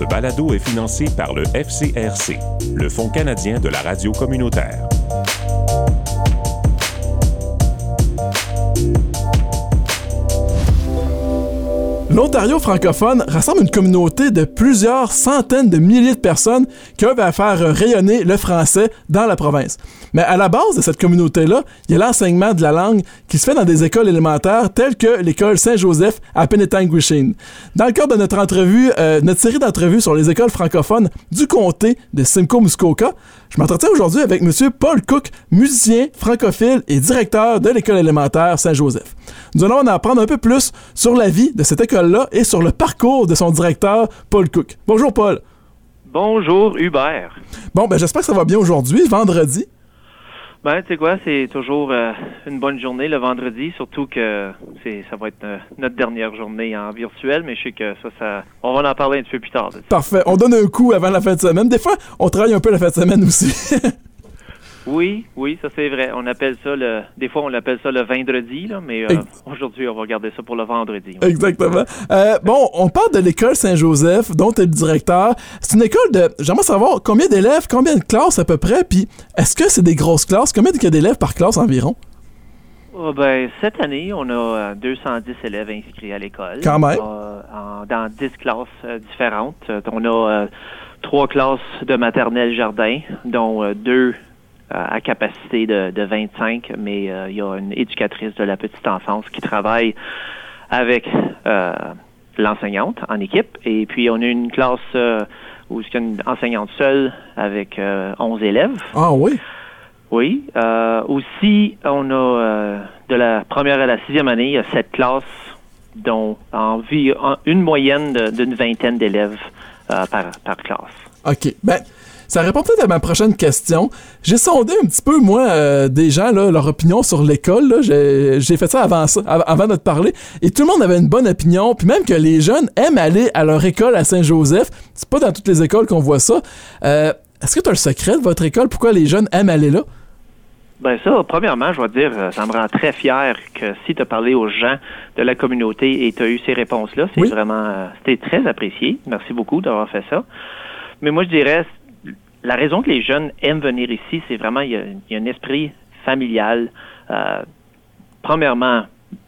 Ce balado est financé par le FCRC, le Fonds canadien de la radio communautaire. L'Ontario francophone rassemble une communauté de plusieurs centaines de milliers de personnes qui œuvrent à faire rayonner le français dans la province. Mais à la base de cette communauté-là, il y a l'enseignement de la langue qui se fait dans des écoles élémentaires telles que l'école Saint-Joseph à Penetanguishene. Dans le cadre de notre entrevue, euh, notre série d'entrevues sur les écoles francophones du comté de Simcoe-Muskoka, je m'entretiens aujourd'hui avec M. Paul Cook, musicien, francophile et directeur de l'école élémentaire Saint-Joseph. Nous allons en apprendre un peu plus sur la vie de cette école-là et sur le parcours de son directeur, Paul Cook. Bonjour, Paul. Bonjour, Hubert. Bon, ben j'espère que ça va bien aujourd'hui, vendredi. Ben, tu sais quoi, c'est toujours euh, une bonne journée le vendredi, surtout que c'est ça va être euh, notre dernière journée en virtuel, mais je sais que ça, ça, on va en parler un petit peu plus tard. Parfait. On donne un coup avant la fin de semaine. Des fois, on travaille un peu la fin de semaine aussi. Oui, oui, ça c'est vrai. On appelle ça le. Des fois, on l'appelle ça le vendredi, là, mais euh, aujourd'hui, on va garder ça pour le vendredi. Exactement. Euh, bon, on parle de l'école Saint-Joseph, dont tu es le directeur. C'est une école de. J'aimerais savoir combien d'élèves, combien de classes à peu près, puis est-ce que c'est des grosses classes? Combien d'élèves par classe environ? Oh, ben, cette année, on a 210 élèves inscrits à l'école. Quand même. dans 10 classes différentes. On a trois classes de maternelle jardin, dont deux à capacité de, de 25, mais euh, il y a une éducatrice de la petite enfance qui travaille avec euh, l'enseignante en équipe. Et puis, on a une classe euh, où c'est une enseignante seule avec 11 élèves. Ah oui? Oui. aussi, on a de la première à la sixième année, il y a sept classes dont en, une moyenne d'une vingtaine d'élèves par, par classe. OK. Ben, ça répond peut-être à ma prochaine question. J'ai sondé un petit peu, moi, euh, des gens, là, leur opinion sur l'école. J'ai fait ça avant, ça avant de te parler. Et tout le monde avait une bonne opinion. Puis même que les jeunes aiment aller à leur école à Saint-Joseph. C'est pas dans toutes les écoles qu'on voit ça. Euh, est-ce que tu as le secret de votre école? Pourquoi les jeunes aiment aller là? Ben ça, premièrement, je dois dire, euh, ça me rend très fier que si tu as parlé aux gens de la communauté et tu as eu ces réponses-là, c'est vraiment, c'était très apprécié. Merci beaucoup d'avoir fait ça. Mais moi, je dirais, la raison que les jeunes aiment venir ici, c'est vraiment, il y, a, un esprit familial. Euh, premièrement,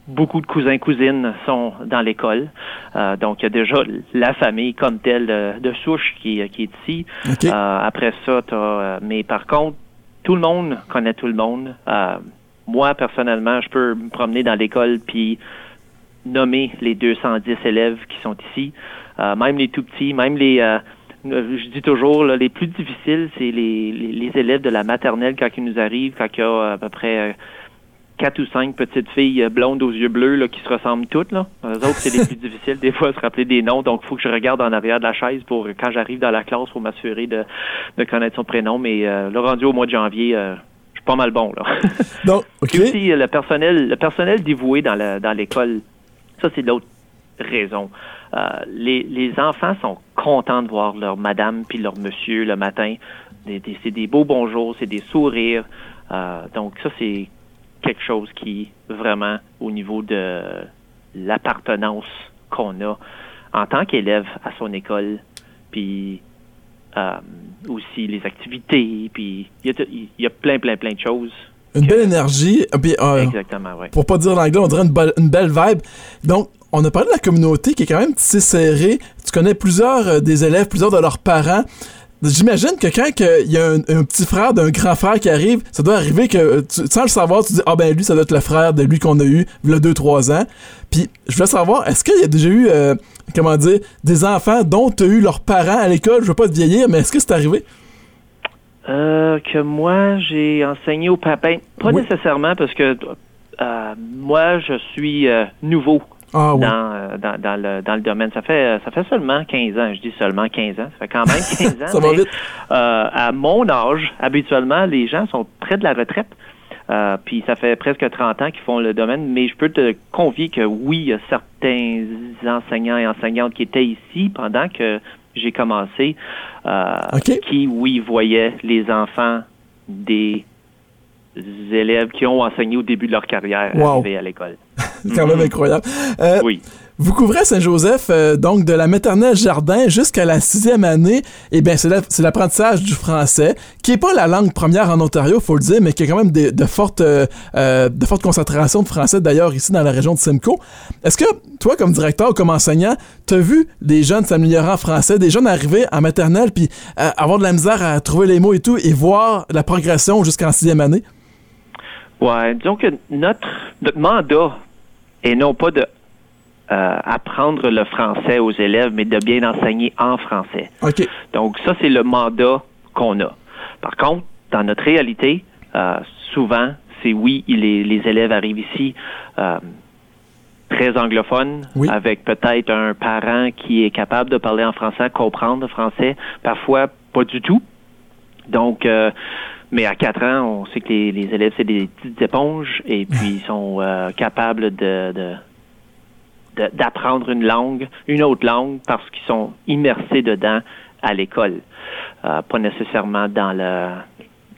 beaucoup de cousins cousines sont dans l'école. Euh, donc, il y a déjà la famille comme telle de, souche qui, qui, est ici. Euh, après ça, as, mais par contre, tout le monde connaît tout le monde. moi, personnellement, je peux me promener dans l'école puis nommer les 210 élèves qui sont ici, même les tout petits, même les euh, je dis toujours, les plus difficiles, c'est les, les, élèves de la maternelle quand ils nous arrivent, quand il y a à peu près euh, quatre ou cinq petites filles blondes aux yeux bleus là, qui se ressemblent toutes. Là. Les autres, c'est les plus difficiles des fois à se rappeler des noms. Donc, il faut que je regarde en arrière de la chaise pour quand j'arrive dans la classe pour m'assurer de, de connaître son prénom. Mais euh, le rendu au mois de janvier, euh, je suis pas mal bon. Là. Donc, aussi, le personnel, le personnel dévoué dans l'école, dans ça, c'est l'autre raison. Euh, les, les, enfants sont contents de voir leur madame puis leur monsieur le matin. c'est des beaux bonjours, c'est des sourires. Euh, donc ça, c'est quelque chose qui, vraiment, au niveau de l'appartenance qu'on a en tant qu'élève à son école, puis euh, aussi les activités, puis il y, a plein, plein, plein de choses une belle énergie. Exactement, oui. Pour pas dire l'anglais, on dirait une, une, belle vibe. Donc, on a parlé de la communauté qui est quand même assez serrée. Tu connais plusieurs euh, des élèves, plusieurs de leurs parents. J'imagine que quand il y a un, petit frère d'un grand frère qui arrive, ça doit arriver que euh, sans le savoir, tu dis ah ben lui ça doit être le frère de lui qu'on a eu il y a 2 3 ans. Puis je veux savoir est-ce qu'il y a déjà eu euh, comment dire des enfants dont tu as eu leurs parents à l'école, je veux pas te vieillir mais est-ce que c'est arrivé? Que moi j'ai enseigné au papin, pas nécessairement parce que moi je suis nouveau ah, dans, dans, dans, le, dans le domaine. Ça fait, ça fait seulement 15 ans. Je dis seulement 15 ans. Ça fait quand même 15 ans. ça va vite. Euh, à mon âge, habituellement, les gens sont près de la retraite. Euh, puis ça fait presque 30 ans qu'ils font le domaine, mais je peux te convier que oui, il y a certains enseignants et enseignantes qui étaient ici pendant que j'ai commencé, euh, qui, oui, voyaient les enfants des élèves qui ont enseigné au début de leur carrière à l'école. C'est quand même incroyable. Euh, oui. Vous couvrez Saint-Joseph, euh, donc de la maternelle jardin jusqu'à la sixième année. Eh bien, c'est l'apprentissage du français, qui est pas la langue première en Ontario, faut le dire, mais qui a quand même de, fortes, euh, euh, de fortes concentrations de français, d'ailleurs, ici dans la région de Simcoe. Est-ce que, toi, comme directeur ou comme enseignant, tu as vu des jeunes s'améliorer en français, des jeunes arriver en maternelle, puis avoir de la misère à trouver les mots et tout, et voir la progression jusqu'en sixième année? Ouais, disons que notre, notre mandat est non pas de euh, apprendre le français aux élèves, mais de bien enseigner en français. Donc ça, c'est le mandat qu'on a. Par contre, dans notre réalité, euh, souvent, c'est oui, les, les, élèves arrivent ici euh, très anglophones, avec peut-être un parent qui est capable de parler en français, comprendre le français, parfois pas du tout. Donc, mais à quatre ans, on sait que les, élèves, c'est des petites éponges et puis ils sont capables de d'apprendre une langue, une autre langue, parce qu'ils sont immersés dedans à l'école, euh, pas nécessairement dans le,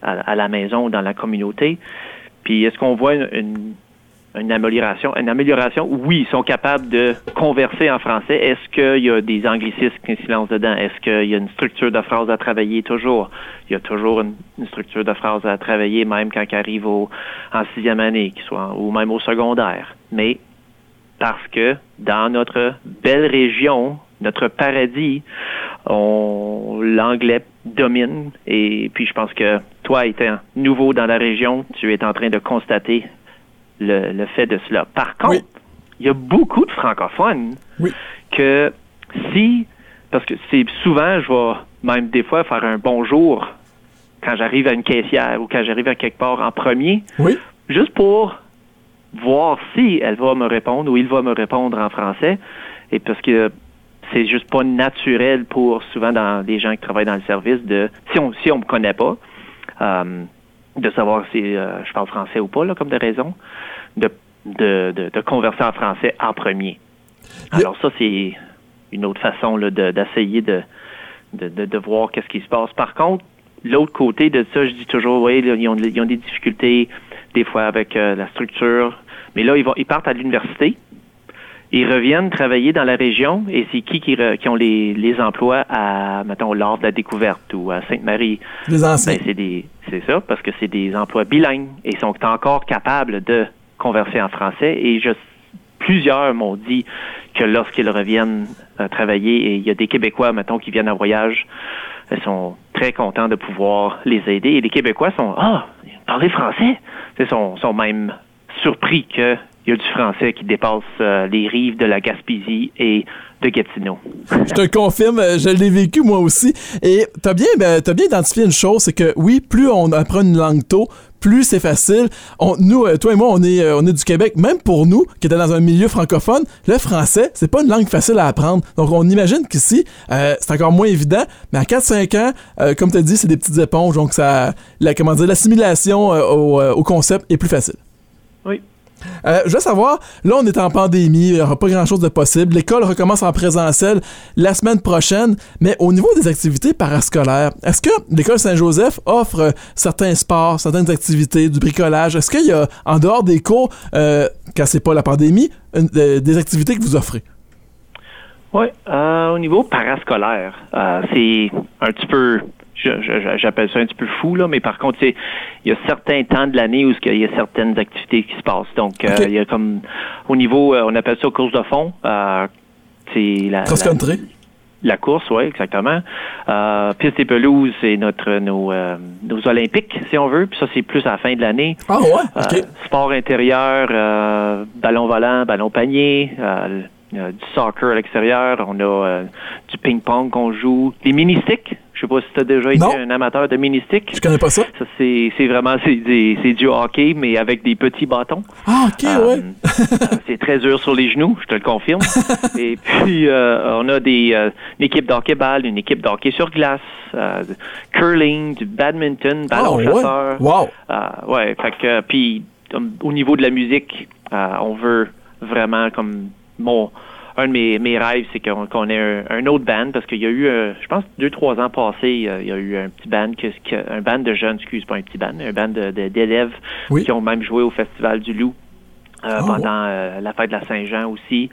à, la maison ou dans la communauté. Puis est-ce qu'on voit une, une, amélioration? Une amélioration, oui, ils sont capables de converser en français. Est-ce qu'il y a des anglicismes qui se lancent dedans? Est-ce qu'il y a une structure de phrase à travailler toujours? Il y a toujours une, structure de phrase à travailler, même quand ils arrivent au, en sixième année, soit, ou même au secondaire. Mais parce que dans notre belle région, notre paradis, l'anglais domine. Et puis je pense que toi, étant nouveau dans la région, tu es en train de constater le, fait de cela. Par contre, il y a beaucoup de francophones que si, parce que c'est souvent, je vais même des fois faire un bonjour quand j'arrive à une caissière ou quand j'arrive à quelque part en premier, juste pour voir si elle va me répondre ou il va me répondre en français. Et parce que c'est juste pas naturel pour souvent dans des gens qui travaillent dans le service de si on si on me connaît pas euh, de savoir si euh, je parle français ou pas là comme de raison de de, de, converser en français en premier. Alors ça c'est une autre façon d'essayer de, de, de, voir qu'est-ce qui se passe. Par contre, l'autre côté de ça, je dis toujours, oui, ils ont, ils ont des difficultés des fois avec euh, la structure mais là, ils, vont, ils partent à l'université. Ils reviennent travailler dans la région et c'est qui qui, qui ont les, les, emplois à, mettons, l'Ordre de la Découverte ou à Sainte-Marie? Les anciens. Ben, c'est ça, parce que c'est des emplois bilingues et ils sont encore capables de converser en français. Et plusieurs m'ont dit que lorsqu'ils reviennent euh, travailler, et il y a des Québécois, mettons, qui viennent en voyage, ils sont très contents de pouvoir les aider. Et les Québécois sont, ah, parler français. Ils sont, sont même surpris qu'il y a du français qui dépasse euh, les rives de la Gaspésie et de Gatineau. je te confirme, euh, je l'ai vécu moi aussi. Et tu as bien, ben, bien identifié une chose, c'est que oui, plus on apprend une langue tôt, plus c'est facile. On, nous, euh, toi et moi, on est, on est du Québec. Même pour nous, qui étaient dans un milieu francophone, le français, c'est pas une langue facile à apprendre. Donc, on imagine qu'ici, c'est encore moins évident. Mais à 4-5 ans, comme tu as dit, c'est des petites éponges. Donc, ça, la, comment dire, l'assimilation au, au concept est plus facile. Oui. Euh, je veux savoir, là, on est en pandémie, il n'y aura pas grand-chose de possible. L'école recommence en présentiel la semaine prochaine, mais au niveau des activités parascolaires, est-ce que l'école Saint-Joseph offre certains sports, certaines activités, du bricolage? Est-ce qu'il y a, en dehors des cours, euh, quand c'est pas la pandémie, euh, des activités que vous offrez? Oui, euh, au niveau parascolaire, c'est un petit peu j'appelle ça un petit peu fou, là, mais par contre, il y a certains temps de l'année où il y a certaines activités qui se passent. Donc, euh, il y a comme au niveau, euh, on appelle ça course de fond. Euh, la, Cross-country. La, course, oui, exactement. Euh, piste et pelouse, c'est notre nos, nos Olympiques, si on veut. Puis ça, c'est plus à la fin de l'année. Ah ouais? sport intérieur, ballon volant, ballon panier, du soccer à l'extérieur, on a du ping-pong qu'on joue, des mini-sticks, je sais pas si tu as déjà été un amateur de mini-stick. Je connais pas ça. ça c'est, vraiment c'est, du hockey, mais avec des petits bâtons. Ah, OK, euh, ouais. c'est très dur sur les genoux, je te le confirme. Et puis, euh, on a des, euh, une équipe d'hockey-ball, une équipe d'hockey sur glace, curling, du badminton, ballon ah, chasseur. Ouais. Wow. ouais, fait que, puis, au niveau de la musique, on veut vraiment, comme, mon un de mes, mes rêves, c'est qu'on ait un, autre band, parce qu'il y a eu, euh, je pense, deux, trois ans passés, il y a eu un petit band, que, un band de jeunes, excuse, pas un petit band, un band d'élèves qui ont même joué au Festival du Loup ah, pendant la fête de la Saint-Jean aussi.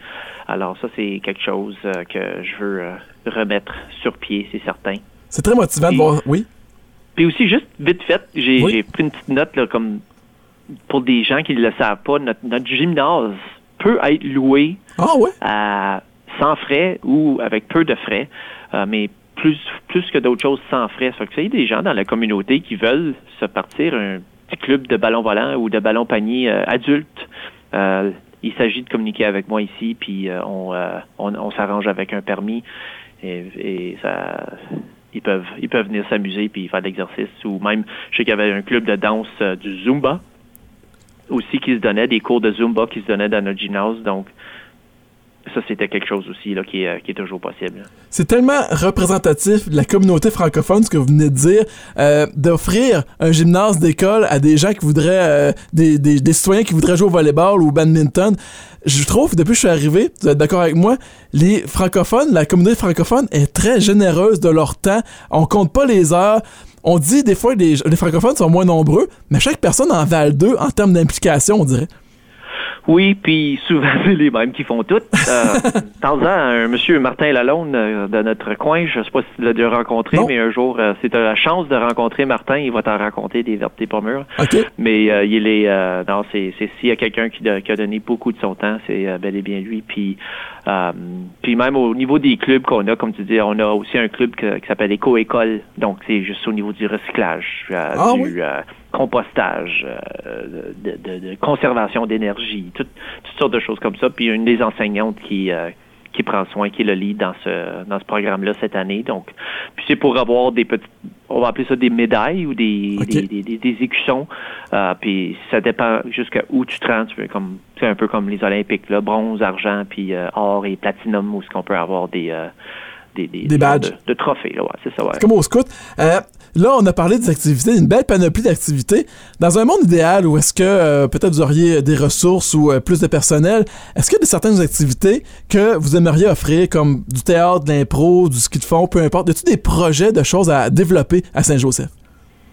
Alors ça, c'est quelque chose que je veux remettre sur pied, c'est certain. C'est très motivant de voir, oui. Puis aussi, juste vite fait, j'ai pris une petite note là, comme pour des gens qui ne le savent pas, notre, gymnase peut être loué ah, sans frais ou avec peu de frais, euh, mais plus, plus que d'autres choses sans frais. Ça fait que a des gens dans la communauté qui veulent se partir un petit club de ballon volant ou de ballon panier euh, adulte. Euh, il s'agit de communiquer avec moi ici, puis on, on, s'arrange avec un permis et, et ça ils peuvent ils peuvent venir s'amuser puis faire de l'exercice ou même je sais qu'il y avait un club de danse du Zumba aussi qui se donnait, des cours de Zumba qui se donnaient dans notre gymnase. Donc, ça, c'était quelque chose aussi là, qui, est, est toujours possible. C'est tellement représentatif de la communauté francophone, ce que vous venez de dire, euh, d'offrir un gymnase d'école à des gens qui voudraient, euh, des, des, des, citoyens qui voudraient jouer au volleyball ou au badminton. Je trouve, depuis que je suis arrivé, vous êtes d'accord avec moi, les francophones, la communauté francophone est très généreuse de leur temps. On compte pas les heures on dit des fois les, les francophones sont moins nombreux, mais chaque personne en valent deux en termes d'implication, on dirait. Oui, puis souvent, c'est les mêmes qui font tout. Euh, temps un monsieur Martin Lalonde euh, de notre coin, je ne sais pas si tu l'as déjà rencontré, mais un jour, euh, as la chance de rencontrer Martin, il va t'en raconter des vertes pas mûres. Mais euh, il est, non, c'est, s'il y a quelqu'un qui, qui, a donné beaucoup de son temps, c'est bel et bien lui. Puis, puis même au niveau des clubs qu'on a, comme tu dis, on a aussi un club qui s'appelle Éco-École. Donc, c'est juste au niveau du recyclage, ah du, compostage, euh, de, conservation d'énergie, toutes, sortes de choses comme ça. Puis une des enseignantes qui euh, qui prend soin, qui est le lead dans ce dans ce programme-là cette année. Donc, puis c'est pour avoir des petites, on va appeler ça des médailles ou des des, des, écussons. Euh, puis ça dépend jusqu'à où tu te rends. comme c'est un peu comme les Olympiques, là, bronze, argent, puis or et platinum, où ce qu'on peut avoir des des, des, badges. De, trophées. Là, ouais, c'est ça, ouais. Comme au scout. Là, on a parlé des activités, une belle panoplie d'activités. Dans un monde idéal où est-ce que euh, peut-être vous auriez des ressources ou euh, plus de personnel, est-ce qu'il y a certaines activités que vous aimeriez offrir, comme du théâtre, de l'impro, du ski de fond, peu importe? Y a des projets de choses à développer à Saint-Joseph?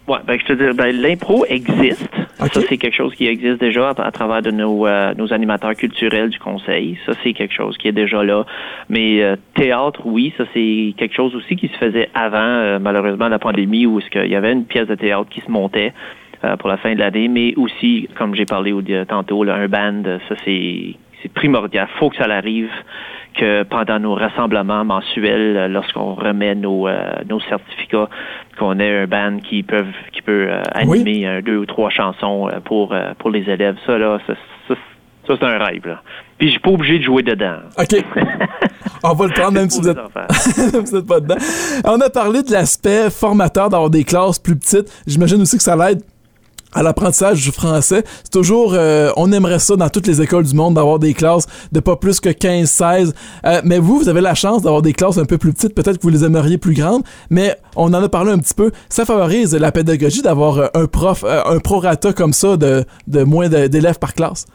Oui, ben, je te dis, ben, l'impro existe. Ça, c'est quelque chose qui existe déjà à, travers de nos, euh, nos animateurs culturels du conseil. Ça, c'est quelque chose qui est déjà là. Mais euh, théâtre, oui, ça, c'est quelque chose aussi qui se faisait avant, euh, malheureusement, la pandémie, où est-ce qu'il y avait une pièce de théâtre qui se montait pour la fin de l'année, mais aussi, comme j'ai parlé tantôt, là, un band, ça, c'est primordial. faut que ça arrive que pendant nos rassemblements mensuels, lorsqu'on remet nos, nos certificats, qu'on ait un band qui peut qui peut euh, animer deux ou trois chansons euh, pour euh, pour les élèves. Ça là, ça, c'est un rêve là. Puis je suis pas obligé de jouer dedans. OK. On va le prendre même si vous êtes... pas dedans. On a parlé de l'aspect formateur d'avoir des classes plus petites. J'imagine aussi que ça l'aide à l'apprentissage du français. C'est toujours, euh, on aimerait ça dans toutes les écoles du monde d'avoir des classes de pas plus que 15-16. Euh, mais vous, vous avez la chance d'avoir des classes un peu plus petites. Peut-être que vous les aimeriez plus grandes. Mais on en a parlé un petit peu. Ça favorise la pédagogie d'avoir euh, un prof, un prorata comme ça de, moins d'élèves par classe.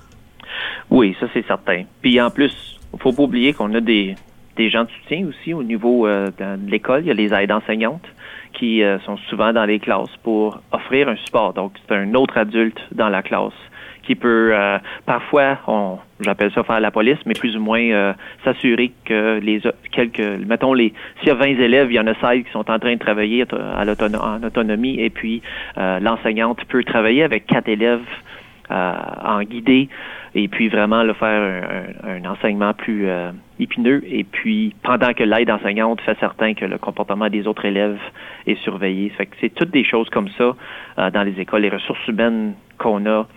Oui, ça c'est certain. Puis en plus, faut pas oublier qu'on a des, des gens de soutien aussi au niveau de l'école. Il y a les aides enseignantes qui euh, sont souvent dans les classes pour offrir un support. Donc, c'est un autre adulte dans la classe qui peut euh, parfois, j'appelle ça faire la police, mais plus ou moins euh, s'assurer que les quelques, mettons les, s'il y a 20 élèves, il y en a 16 qui sont en train de travailler à en autonomie, et puis l'enseignante peut travailler avec quatre élèves en guidé et puis vraiment le faire un, enseignement plus euh, épineux et puis pendant que l'aide enseignante fait certain que le comportement des autres élèves est surveillé. Fait que c'est toutes des choses comme ça euh, dans les écoles. Les ressources humaines qu'on a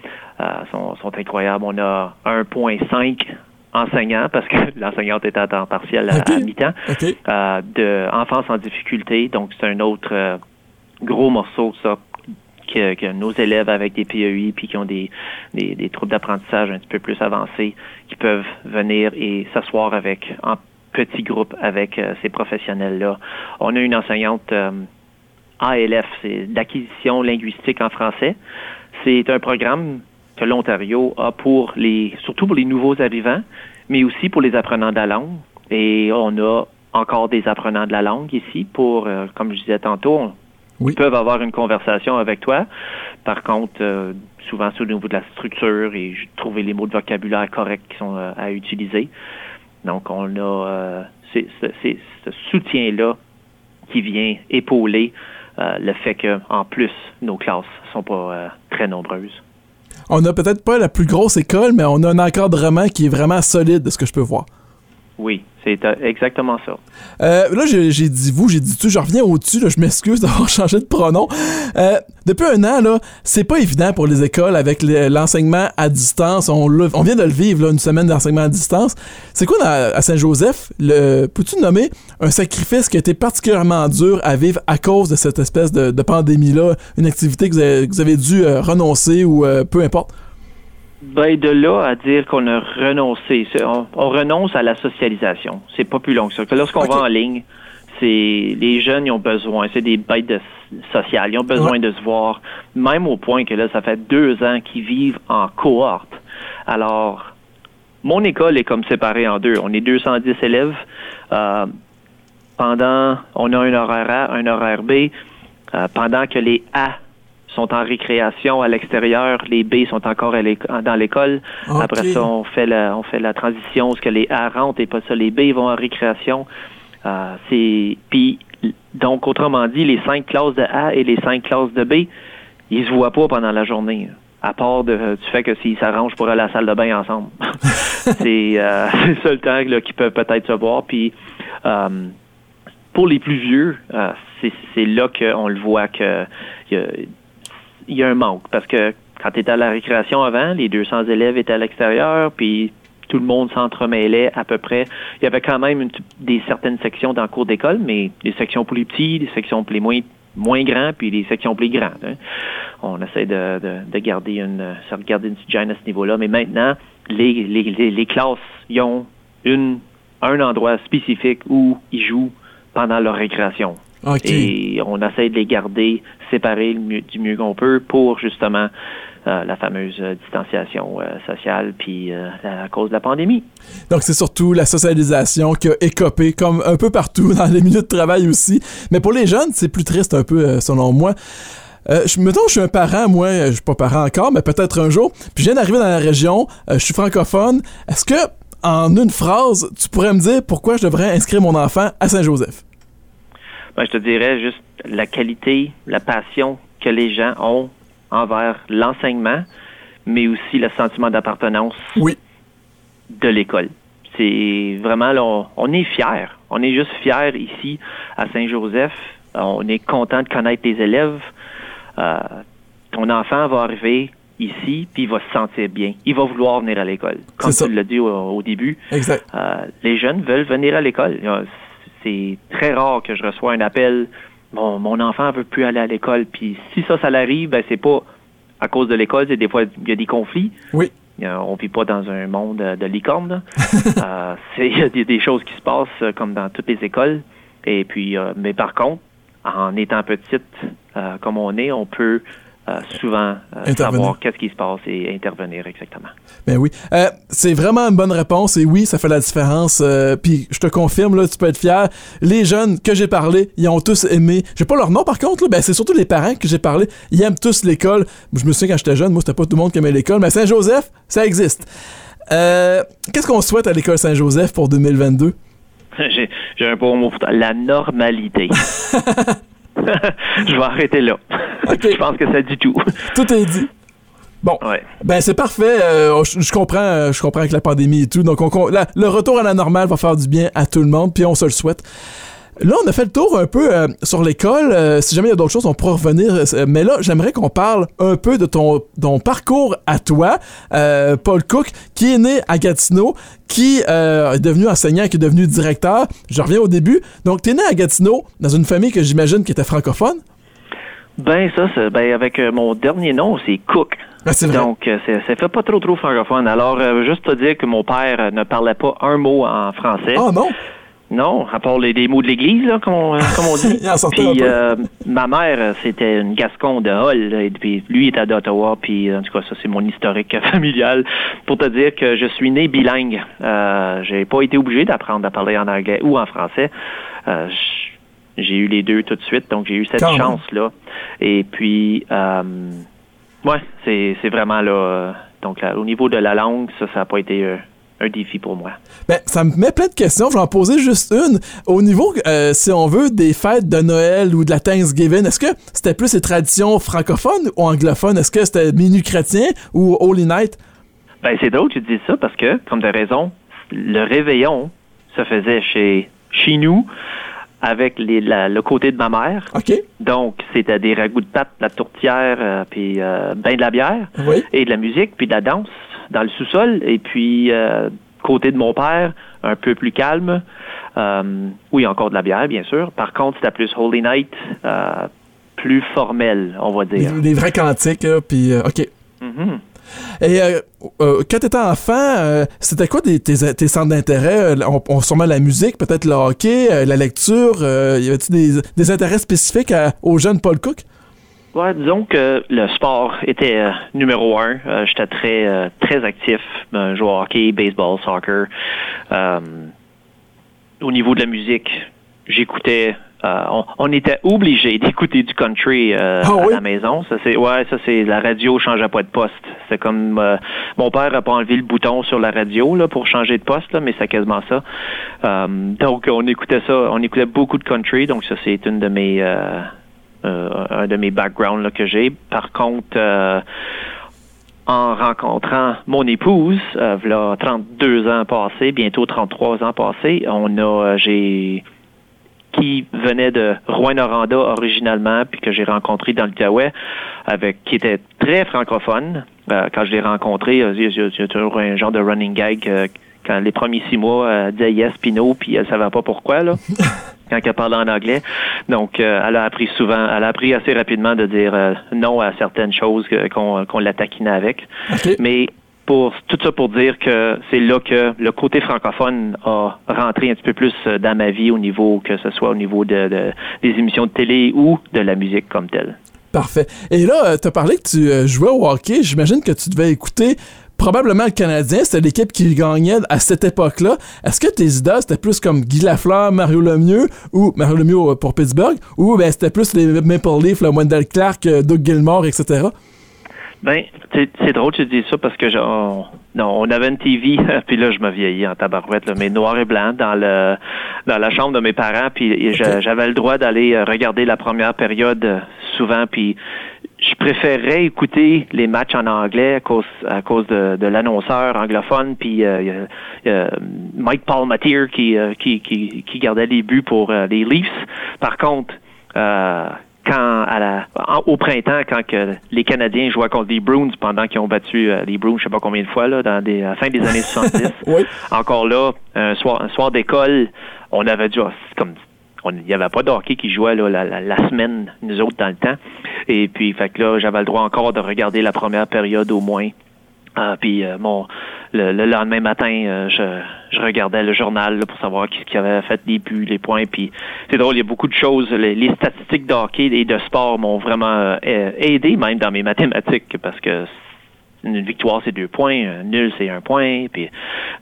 euh, sont, sont, incroyables. On a 1.5 enseignants parce que l'enseignante est à temps partiel à, mi-temps de enfants en difficulté. Donc c'est un autre gros morceau ça que, nos élèves avec des PEI puis qui ont des, des, d'apprentissage un petit peu plus avancés, qui peuvent venir et s'asseoir avec en petits groupes avec euh, ces professionnels-là. On a une enseignante euh, ALF, c'est l'acquisition linguistique en français. C'est un programme que l'Ontario a pour les, surtout pour les nouveaux arrivants, mais aussi pour les apprenants de la langue. Et on a encore des apprenants de la langue ici pour, euh, comme je disais tantôt, Ils peuvent avoir une conversation avec toi. Par contre, souvent c'est au niveau de la structure et trouver les mots de vocabulaire corrects qui sont à utiliser. Donc, on a ce soutien-là qui vient épauler le fait que, en plus, nos classes sont pas très nombreuses on n'a peut-être pas la plus grosse école, mais on a un encadrement qui est vraiment solide de ce que je peux voir. Oui, c'est euh, exactement ça. Euh, là, j'ai dit vous, j'ai dit tu, je reviens au-dessus, je m'excuse d'avoir changé de pronom. Euh, depuis un an, là, c'est pas évident pour les écoles avec l'enseignement à distance. On, vient de le vivre, là, une semaine d'enseignement à distance. C'est quoi à Saint-Joseph? Peux-tu nommer un sacrifice qui a été particulièrement dur à vivre à cause de cette espèce de, pandémie-là? Une activité que vous avez dû renoncer ou peu importe? Ben, de là à dire qu'on a renoncé, on, renonce à la socialisation. C'est pas plus long que ça. Lorsqu'on va en ligne, c'est les jeunes ils ont besoin, c'est des bêtes de, sociales, ils ont besoin de se voir, même au point que là, ça fait deux ans qu'ils vivent en cohorte. Alors, mon école est comme séparée en deux. On est 210 élèves. Euh, pendant, on a un horaire A, un horaire B. Euh, pendant que les A sont en récréation à l'extérieur, les B sont encore dans l'école. Après ça, on fait la, on fait la transition, ce que les A rentrent et pas ça, les B vont en récréation. Euh, c'est puis donc autrement dit, les cinq classes de A et les cinq classes de B, ils se voient pas pendant la journée. À part du fait que s'ils s'arrangent pour aller à la salle de bain ensemble. c'est euh, le seul temps qu'ils peuvent peut-être se voir. Puis euh, pour les plus vieux, euh, c'est là qu'on le voit que il y a un manque parce que quand tu étais à la récréation avant, les 200 élèves étaient à l'extérieur, puis tout le monde s'entremêlait à peu près. Il y avait quand même des certaines sections dans le cours d'école, mais des sections plus petits, des sections plus moins moins grands, puis des sections plus grandes. Hein. On essaie de, de, garder une, de garder une gêne à ce niveau-là. Mais maintenant, les, les, les, classes, ils ont une, un endroit spécifique où ils jouent pendant leur récréation. Et on essaie de les garder séparés du mieux qu'on peut pour justement euh, la fameuse euh, distanciation euh, sociale puis à cause de la pandémie. Donc c'est surtout la socialisation qui a écopé comme un peu partout dans les milieux de travail aussi. Mais pour les jeunes, c'est plus triste un peu selon moi. je, mettons, je suis un parent, moi, je suis pas parent encore, mais peut-être un jour. Puis je viens d'arriver dans la région, je suis francophone. Est-ce que, en une phrase, tu pourrais me dire pourquoi je devrais inscrire mon enfant à Saint-Joseph? Ben, je te dirais juste la qualité, la passion que les gens ont envers l'enseignement, mais aussi le sentiment d'appartenance oui. de l'école. C'est vraiment, là, on, est fiers. On est juste fiers ici à Saint-Joseph. On est content de connaître les élèves. Euh, ton enfant va arriver ici, puis il va se sentir bien. Il va vouloir venir à l'école. Comme tu l'as dit au, début, exact. Euh, les jeunes veulent venir à l'école c'est très rare que je reçois un appel. Mon, mon enfant veut plus aller à l'école. Puis si ça, ça l'arrive, ben c'est pas à cause de l'école. Des fois, il y a des conflits. Oui. On vit pas dans un monde de licorne. euh, il y a des, choses qui se passent euh, comme dans toutes les écoles. Et puis, euh, mais par contre, en étant petite euh, comme on est, on peut euh, souvent euh, savoir qu'est-ce qui se passe et intervenir exactement. Ben oui. Euh, c'est vraiment une bonne réponse et oui, ça fait la différence. Puis je te confirme, là, tu peux être fier. Les jeunes que j'ai parlé, ils ont tous aimé. J'ai pas leur nom par contre, là, ben, c'est surtout les parents que j'ai parlé. Ils aiment tous l'école. Je me souviens quand j'étais jeune, moi c'était pas tout le monde qui aimait l'école, mais Saint-Joseph, ça existe. Qu'est-ce qu'on souhaite à l'école Saint-Joseph pour 2022? j'ai un bon mot pour toi. La normalité. je vais arrêter là. je pense que ça dit tout. Tout est dit. Bon, ben c'est parfait. Euh, je, comprends, euh, je comprends avec la pandémie et tout. Donc, le retour à la normale va faire du bien à tout le monde, puis on se le souhaite. Là, on a fait le tour un peu euh, sur l'école. Euh, si jamais il y a d'autres choses, on pourra revenir. Euh, mais là, j'aimerais qu'on parle un peu de ton, ton parcours à toi, Paul Cook, qui est né à Gatineau, qui est devenu enseignant, qui est devenu directeur. Je reviens au début. Donc, tu es né à Gatineau, dans une famille que j'imagine qui était francophone? Ben, ça, c'est, ben, avec mon dernier nom, c'est Cook. C'est vrai. Donc, ça fait pas trop, trop francophone. Alors, juste te dire que mon père ne parlait pas un mot en français. Ah non? Non, à part les, mots de l'église, là, comme, on, euh, comme on dit. puis euh, ma mère, c'était une Gascon de Hall, et puis lui était d'Ottawa, puis en tout cas, ça c'est mon historique familial pour te dire que je suis né bilingue. Euh, j'ai pas été obligé d'apprendre à parler en anglais ou en français. Euh, j'ai eu les deux tout de suite, donc j'ai eu cette chance-là. Et puis, euh, ouais, c'est, c'est vraiment là. Donc, là, au niveau de la langue, ça, ça n'a pas été euh, un défi pour moi. Ben, ça me met plein de questions. Je vais en poser juste une. Au niveau, euh, si on veut, des fêtes de Noël ou de la Thanksgiving, est-ce que c'était plus les traditions francophones ou anglophones? Est-ce que c'était Minuit chrétien ou Holy Night? Ben, c'est drôle que tu dis ça parce que, comme tu as raison, le réveillon se faisait chez, chez nous avec les, le côté de ma mère. Donc, c'était des ragoûts de pâte, de la tourtière, euh, puis euh, ben de la bière, oui. et de la musique, puis de la danse dans le sous-sol. Et puis, euh, côté de mon père, un peu plus calme. Euh, oui, encore de la bière, bien sûr. Par contre, c'était plus Holy Night, euh, plus formel, on va dire. Des, vrais cantiques, puis OK. Mm-hmm. Et euh, euh, quand tu étais enfant, euh, c'était quoi tes, tes, centres d'intérêt? On, on sûrement la musique, peut-être le hockey, la lecture. y avait-tu des, des, intérêts spécifiques au jeune Paul Cook? Ouais, disons que le sport était numéro un. J'étais très très actif. je jouais au hockey, baseball, soccer. au niveau de la musique, j'écoutais euh, on, était obligé d'écouter du country euh, ah à la maison. Ça c'est ouais, ça c'est la radio changeait pas de poste. C'est comme euh, mon père a pas enlevé le bouton sur la radio là pour changer de poste là, mais c'est quasiment ça. donc on écoutait ça, on écoutait beaucoup de country. Donc ça c'est une de mes un de mes backgrounds que j'ai. Par contre en rencontrant mon épouse, euh, là, 32 ans passés, bientôt 33 ans passés, on a, j'ai, qui venait de Rouen-Noranda originalement, puis que j'ai rencontré dans l'Outaouais, avec qui était très francophone. Euh, quand je l'ai rencontré, il y, a toujours un genre de running gag. Euh, quand les premiers six mois, elle disait yes, Pino, puis elle savait pas pourquoi, là, quand elle parlait en anglais. Donc, euh, elle a appris souvent, elle a appris assez rapidement de dire non à certaines choses qu'on qu'on la taquinait avec. Mais pour tout ça pour dire que c'est là que le côté francophone a rentré un petit peu plus euh, dans ma vie au niveau que ce soit au niveau de, des émissions de télé ou de la musique comme telle. Parfait. Et là, euh, tu as parlé que tu euh, jouais au hockey. J'imagine que tu devais écouter probablement le Canadien. C'était l'équipe qui gagnait à cette époque-là. Est-ce que tes idoles, c'était plus comme Guy Lafleur, Mario Lemieux, ou Mario Lemieux pour Pittsburgh, ou ben, c'était plus les Maple Leafs, le Wendell Clark, Doug Gilmore, etc.? Ben, c'est drôle que tu dis ça parce que genre, non, on avait une TV, puis là je me vieillis en tabarouette, là, mais noir et blanc dans le dans la chambre de mes parents, puis j'avais le droit d'aller euh, regarder la première période euh, souvent, puis je préférais écouter les matchs en anglais à cause à cause de, de l'annonceur anglophone, puis euh, euh, Mike Palmatier qui, qui, qui qui gardait les buts pour les Leafs. Par contre quand à la, au printemps, quand que les Canadiens jouaient contre les Bruins pendant qu'ils ont battu euh, les Bruins, je sais pas combien de fois là, dans des, à la fin des années 70. Encore là, un soir, un soir d'école, on avait dû, comme il n'y avait pas de hockey qui jouait la, semaine, nous autres, dans le temps. Et puis, fait que là, j'avais le droit encore de regarder la première période au moins. Ah, puis euh, mon le, lendemain matin, euh, je, je, regardais le journal pour savoir qui, qui, avait fait les buts, les points. Puis c'est drôle, il y a beaucoup de choses. Les, statistiques de hockey et de sport m'ont vraiment euh, aidé, même dans mes mathématiques, parce que une victoire c'est deux points, un nul c'est un point. Puis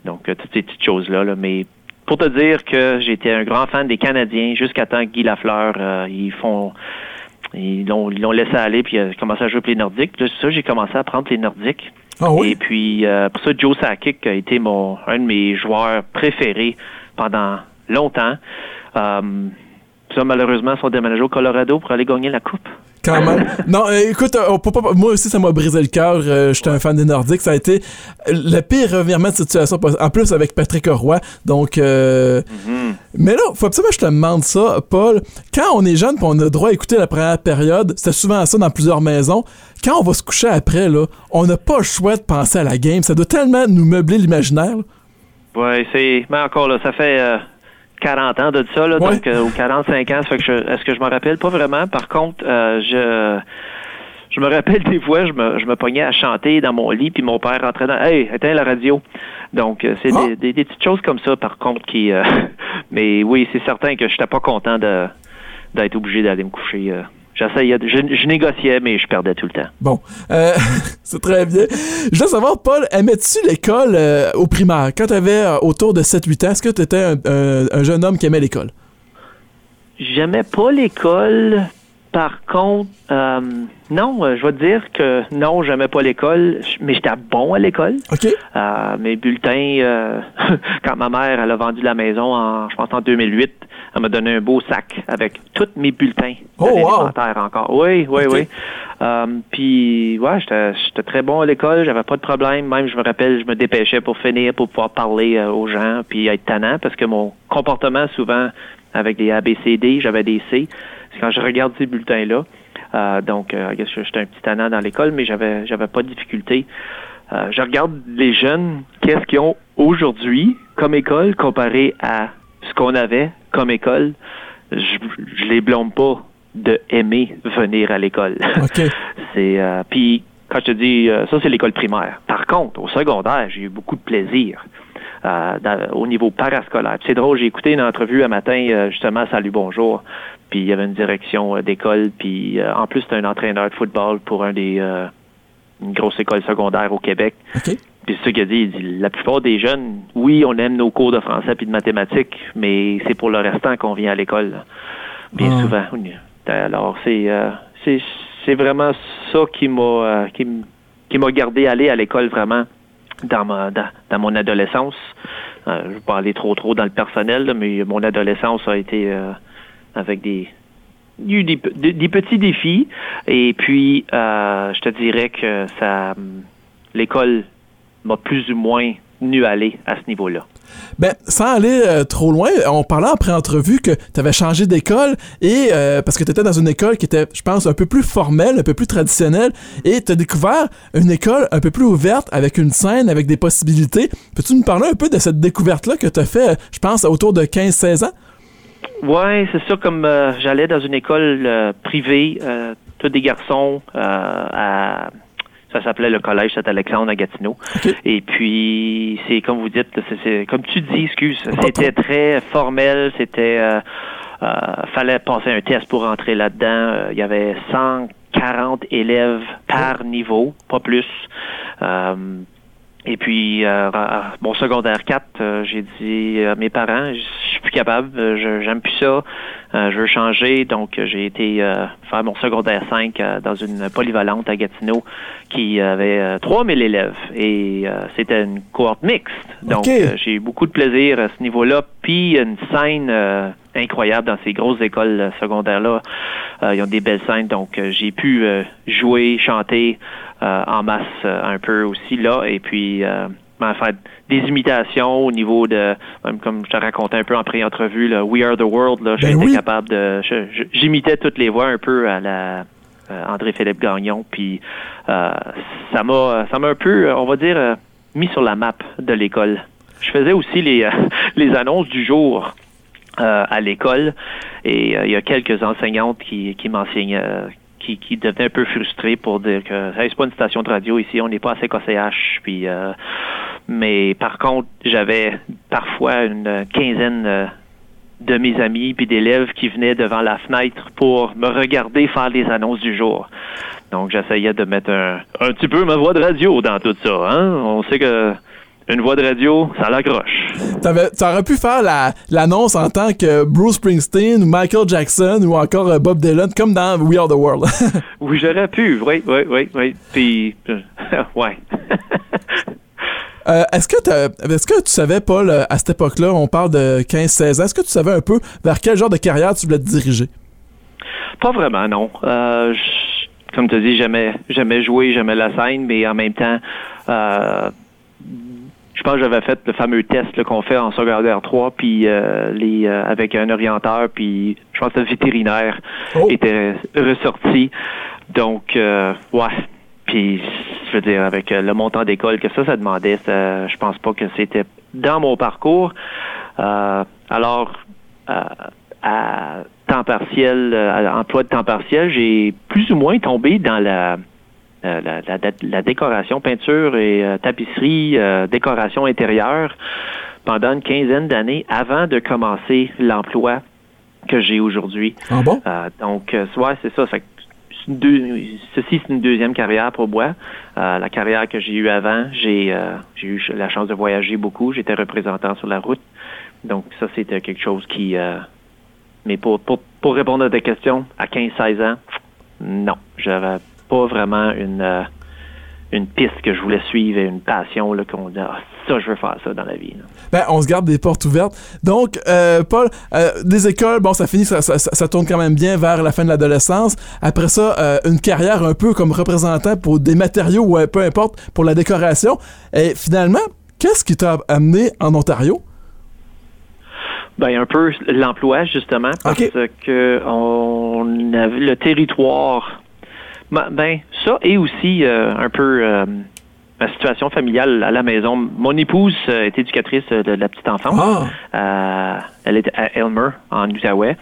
donc toutes ces petites choses là, là. Mais pour te dire que j'étais un grand fan des Canadiens jusqu'à temps que Guy Lafleur, ils font ils l'ont, laissé aller puis il a commencé à jouer pour les Nordiques. Puis ça, j'ai commencé à prendre les Nordiques. Ah Et puis, euh, pour ça, Joe Sakic a été mon, un de mes joueurs préférés pendant longtemps. Euh, ça, malheureusement, ils sont déménagés au Colorado pour aller gagner la Coupe. Quand même. non, euh, écoute, moi aussi, ça m'a brisé le cœur. J'étais un fan des Nordiques. Ça a été le pire revirement de situation, en plus avec Patrick Roy. Donc, mm-hmm. mais là, faut absolument que je te demande ça, Paul. Quand on est jeune, on a droit à écouter la première période, c'était souvent ça dans plusieurs maisons quand on va se coucher après, là, on n'a pas le choix de penser à la game. Ça doit tellement nous meubler l'imaginaire. Oui, c'est. Mais encore là, ça fait 40 euh, ans de ça, là, donc, euh, ou 45 ans. fait que est-ce que je m'en rappelle? Pas vraiment? Par contre, euh, je. Je me rappelle des fois, je me, je me pognais à chanter dans mon lit, puis mon père rentrait dans Hey, éteins la radio. Donc, c'est ah! des, des, petites choses comme ça, par contre, qui. mais oui, c'est certain que je n'étais pas content de d'être obligé d'aller me coucher J'essayais, je, négociais, mais je perdais tout le temps. Bon, euh, c'est très bien. Je veux savoir, Paul, aimais-tu l'école euh, au primaire? Quand tu avais euh, autour de 7-8 ans, est-ce que tu étais un, jeune homme qui aimait l'école? j'aimais pas l'école. Par contre, euh, non, je vais te dire que non, j'aimais pas l'école, mais j'étais bon à l'école. OK. Euh, mes bulletins, quand ma mère elle a vendu la maison en, je pense en 2008, elle m'a donné un beau sac avec tous mes bulletins oh, wow. encore. Oui, oui, oui. Puis, ouais, j'étais très bon à l'école, j'avais pas de problème. Même, je me rappelle, je me dépêchais pour finir, pour pouvoir parler aux gens, puis être tannant, parce que mon comportement, souvent, avec des ABCD, j'avais des C. Quand je regarde ces bulletins-là. Euh, donc, euh, j'étais un petit tannant dans l'école, mais j'avais j'avais pas de difficulté. Euh, je regarde les jeunes, qu'est-ce qu'ils ont aujourd'hui comme école comparé à ce qu'on avait comme école. Je, je les blâme pas de aimer venir à l'école. c'est euh, puis quand je te dis ça c'est l'école primaire. Par contre, au secondaire, j'ai eu beaucoup de plaisir. Euh, au niveau parascolaire. C'est drôle, j'ai écouté une entrevue un matin, euh, justement, Salut Bonjour, puis il y avait une direction euh, d'école, puis en plus, c'est un entraîneur de football pour un des une grosse école secondaire au Québec. Puis c'est ce qu'il a dit, il dit, la plupart des jeunes, oui, on aime nos cours de français puis de mathématiques, mais c'est pour le restant qu'on vient à l'école. Bien ah. souvent. Alors, c'est c'est vraiment ça qui m'a qui m'a gardé aller à l'école vraiment dans, ma, dans, mon adolescence. Euh, je ne vais pas aller trop trop dans le personnel, mais mon adolescence a été euh, avec des, des, petits défis. Et puis, euh, je te dirais que ça, l'école m'a plus ou moins nu aller à ce niveau-là. Ben, sans aller euh, trop loin, on parlait après entrevue que tu avais changé d'école et euh, parce que tu étais dans une école qui était, je pense, un peu plus formelle, un peu plus traditionnelle et tu as découvert une école un peu plus ouverte avec une scène, avec des possibilités. Peux-tu nous parler un peu de cette découverte-là que tu as fait, je pense, autour de 15-16 ans? Oui, c'est sûr, comme euh, j'allais dans une école privée, tous des garçons à ça s'appelait le collège Saint-Alexandre à Gatineau. Et puis, c'est comme vous dites, c'est comme tu dis, excuse, c'était très formel, c'était... Euh, euh, fallait passer un test pour rentrer là-dedans. Euh, il y avait 140 élèves par niveau, pas plus. Et puis, euh, mon secondaire 4, euh, j'ai dit à mes parents, je suis plus capable, j'aime plus ça, euh, je veux changer. Donc, j'ai été faire mon secondaire 5 dans une polyvalente à Gatineau qui avait 3000 élèves. Et c'était une cohorte mixte. Donc, j'ai eu beaucoup de plaisir à ce niveau-là. Puis, une scène incroyable dans ces grosses écoles secondaires-là. ils ont des belles scènes. Donc, j'ai pu jouer, chanter. Euh, en masse euh, un peu aussi là. Et puis, euh, ben, faire des imitations au niveau de, même comme je te racontais un peu en pré-entrevue, là, We Are the World, là, ben j'étais capable de, j'imitais toutes les voix un peu à la André-Philippe Gagnon, puis ça m'a, ça m'a un peu, on va dire, mis sur la map de l'école. Je faisais aussi les, les annonces du jour. à l'école et il y a quelques enseignantes qui, qui m'enseignaient qui, devenait un peu frustré pour dire que c'est pas une station de radio ici, on n'est pas assez COCH. Puis, euh, mais par contre, j'avais parfois une quinzaine euh, de mes amis puis d'élèves qui venaient devant la fenêtre pour me regarder faire les annonces du jour. Donc, j'essayais de mettre un, un petit peu ma voix de radio dans tout ça. Hein? On sait que une voix de radio, ça l'accroche. Tu aurais pu faire l'annonce en tant que Bruce Springsteen ou Michael Jackson ou encore euh, Bob Dylan, comme dans We Are the World. oui, j'aurais pu, oui, oui, oui, oui. Puis, euh, ouais. Euh, est-ce que, est que tu savais, Paul, à cette époque-là, on parle de 15-16 ans, est-ce que tu savais un peu vers quel genre de carrière tu voulais te diriger? Pas vraiment, non. comme tu dis, j'aimais, j'aimais jouer, j'aimais la scène, mais en même temps, je pense que j'avais fait le fameux test qu'on fait en secondaire 3, puis euh, les euh, avec un orienteur, puis je pense que le vétérinaire oh. était ressorti. Donc, euh, ouais. Puis, je veux dire, avec le montant d'école que ça, ça demandait, je pense pas que c'était dans mon parcours. alors, à temps partiel, à emploi de temps partiel, j'ai plus ou moins tombé dans la euh, la, décoration, peinture et euh, tapisserie, euh, décoration intérieure pendant une quinzaine d'années avant de commencer l'emploi que j'ai aujourd'hui. Ah bon? donc, soit c'est ça. ceci, c'est une deuxième carrière pour moi. la carrière que j'ai eue avant, j'ai j'ai eu la chance de voyager beaucoup. J'étais représentant sur la route. Donc, ça, c'était quelque chose qui Mais pour, pour, pour répondre à ta question, à 15-16 ans, non, j'avais pas vraiment une, euh, une piste que je voulais suivre et une passion là, qu'on dit ah, ça, je veux faire ça dans la vie. Ben, on se garde des portes ouvertes. Donc, euh, Paul, euh, des écoles, bon, ça finit, ça, ça, ça, tourne quand même bien vers la fin de l'adolescence. Après ça, euh, une carrière un peu comme représentant pour des matériaux ou peu importe pour la décoration. Et finalement, qu'est-ce qui t'a amené en Ontario? Ben un peu l'emploi justement parce que on avait le territoire. Ben, ben ça et aussi euh, un peu euh, ma situation familiale à la maison. Mon épouse euh, est éducatrice de la petite enfance. Ah. elle est à Elmer en Outaouais